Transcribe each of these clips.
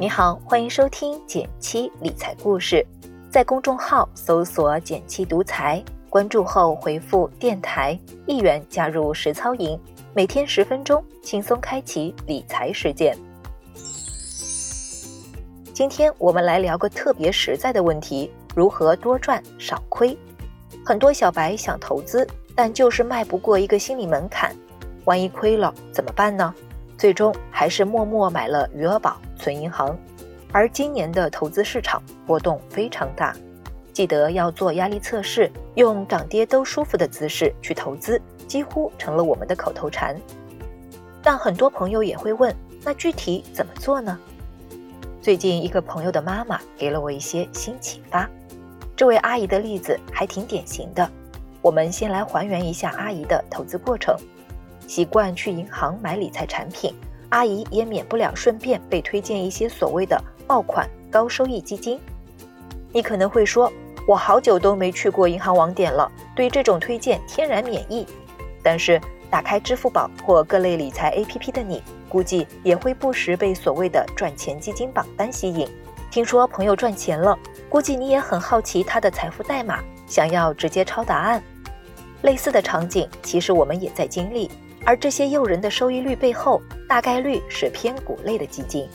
你好，欢迎收听减七理财故事，在公众号搜索“减七独裁，关注后回复“电台”一元加入实操营，每天十分钟，轻松开启理财实践。今天我们来聊个特别实在的问题：如何多赚少亏？很多小白想投资，但就是迈不过一个心理门槛，万一亏了怎么办呢？最终还是默默买了余额宝存银行。而今年的投资市场波动非常大，记得要做压力测试，用涨跌都舒服的姿势去投资，几乎成了我们的口头禅。但很多朋友也会问，那具体怎么做呢？最近一个朋友的妈妈给了我一些新启发。这位阿姨的例子还挺典型的。我们先来还原一下阿姨的投资过程。习惯去银行买理财产品，阿姨也免不了顺便被推荐一些所谓的爆款高收益基金。你可能会说，我好久都没去过银行网点了，对这种推荐天然免疫。但是打开支付宝或各类理财 APP 的你，估计也会不时被所谓的赚钱基金榜单吸引。听说朋友赚钱了，估计你也很好奇他的财富代码，想要直接抄答案。类似的场景，其实我们也在经历。而这些诱人的收益率背后，大概率是偏股类的基金。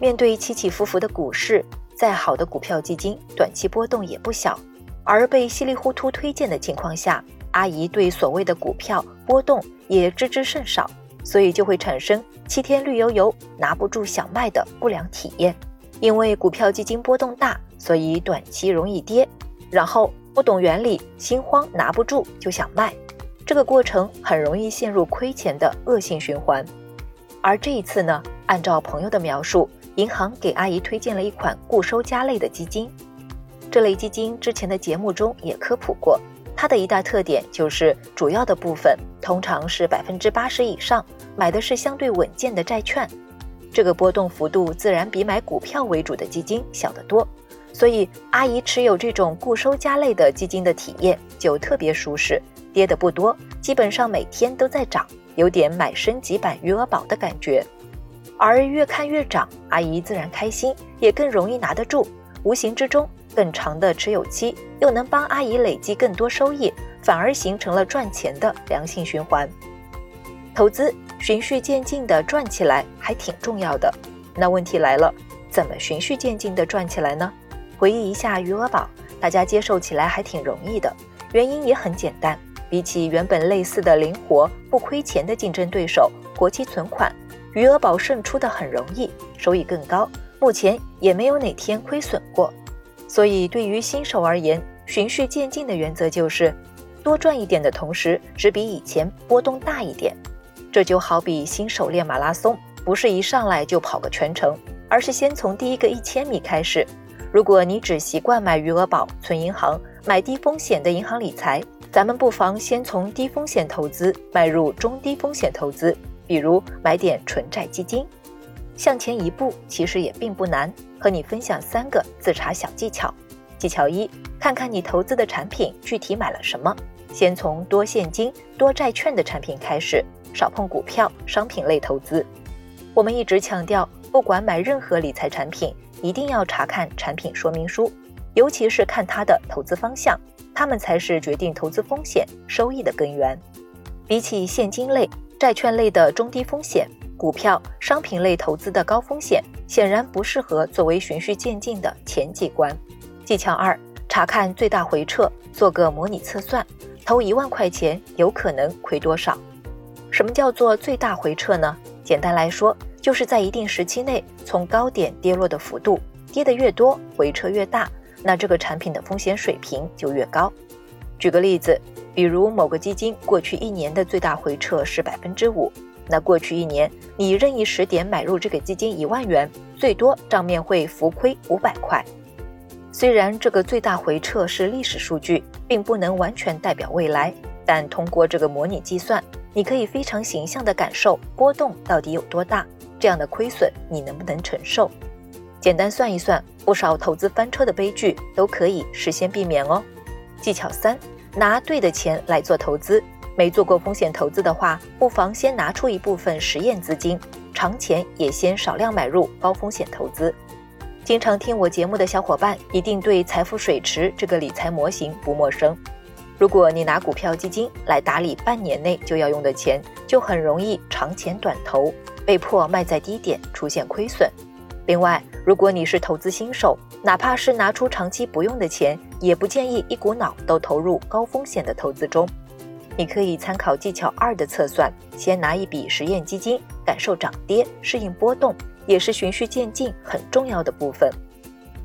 面对起起伏伏的股市，再好的股票基金，短期波动也不小。而被稀里糊涂推荐的情况下，阿姨对所谓的股票波动也知之甚少，所以就会产生七天绿油油拿不住想卖的不良体验。因为股票基金波动大，所以短期容易跌，然后不懂原理，心慌拿不住就想卖，这个过程很容易陷入亏钱的恶性循环。而这一次呢，按照朋友的描述，银行给阿姨推荐了一款固收加类的基金。这类基金之前的节目中也科普过，它的一大特点就是主要的部分通常是百分之八十以上买的是相对稳健的债券。这个波动幅度自然比买股票为主的基金小得多，所以阿姨持有这种固收加类的基金的体验就特别舒适，跌的不多，基本上每天都在涨，有点买升级版余额宝的感觉。而越看越涨，阿姨自然开心，也更容易拿得住，无形之中更长的持有期又能帮阿姨累积更多收益，反而形成了赚钱的良性循环。投资。循序渐进的赚起来还挺重要的。那问题来了，怎么循序渐进的赚起来呢？回忆一下余额宝，大家接受起来还挺容易的。原因也很简单，比起原本类似的灵活不亏钱的竞争对手活期存款，余额宝胜出的很容易，收益更高，目前也没有哪天亏损过。所以对于新手而言，循序渐进的原则就是多赚一点的同时，只比以前波动大一点。这就好比新手练马拉松，不是一上来就跑个全程，而是先从第一个一千米开始。如果你只习惯买余额宝、存银行、买低风险的银行理财，咱们不妨先从低风险投资迈入中低风险投资，比如买点纯债基金。向前一步其实也并不难，和你分享三个自查小技巧。技巧一，看看你投资的产品具体买了什么，先从多现金、多债券的产品开始。少碰股票、商品类投资。我们一直强调，不管买任何理财产品，一定要查看产品说明书，尤其是看它的投资方向，它们才是决定投资风险、收益的根源。比起现金类、债券类的中低风险，股票、商品类投资的高风险，显然不适合作为循序渐进的前几关。技巧二：查看最大回撤，做个模拟测算，投一万块钱有可能亏多少？什么叫做最大回撤呢？简单来说，就是在一定时期内从高点跌落的幅度，跌得越多，回撤越大，那这个产品的风险水平就越高。举个例子，比如某个基金过去一年的最大回撤是百分之五，那过去一年你任意时点买入这个基金一万元，最多账面会浮亏五百块。虽然这个最大回撤是历史数据，并不能完全代表未来，但通过这个模拟计算。你可以非常形象地感受波动到底有多大，这样的亏损你能不能承受？简单算一算，不少投资翻车的悲剧都可以事先避免哦。技巧三：拿对的钱来做投资。没做过风险投资的话，不妨先拿出一部分实验资金，长钱也先少量买入高风险投资。经常听我节目的小伙伴一定对财富水池这个理财模型不陌生。如果你拿股票基金来打理半年内就要用的钱，就很容易长钱短投，被迫卖在低点，出现亏损。另外，如果你是投资新手，哪怕是拿出长期不用的钱，也不建议一股脑都投入高风险的投资中。你可以参考技巧二的测算，先拿一笔实验基金，感受涨跌，适应波动，也是循序渐进很重要的部分。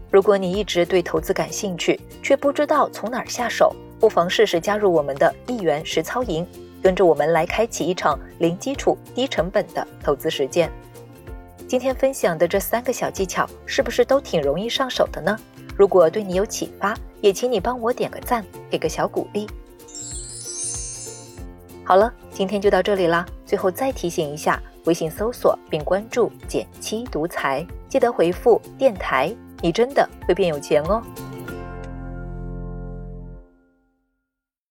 如果你一直对投资感兴趣，却不知道从哪儿下手，不妨试试加入我们的一元实操营，跟着我们来开启一场零基础、低成本的投资实践。今天分享的这三个小技巧，是不是都挺容易上手的呢？如果对你有启发，也请你帮我点个赞，给个小鼓励。好了，今天就到这里啦。最后再提醒一下，微信搜索并关注“减七独裁，记得回复“电台”，你真的会变有钱哦。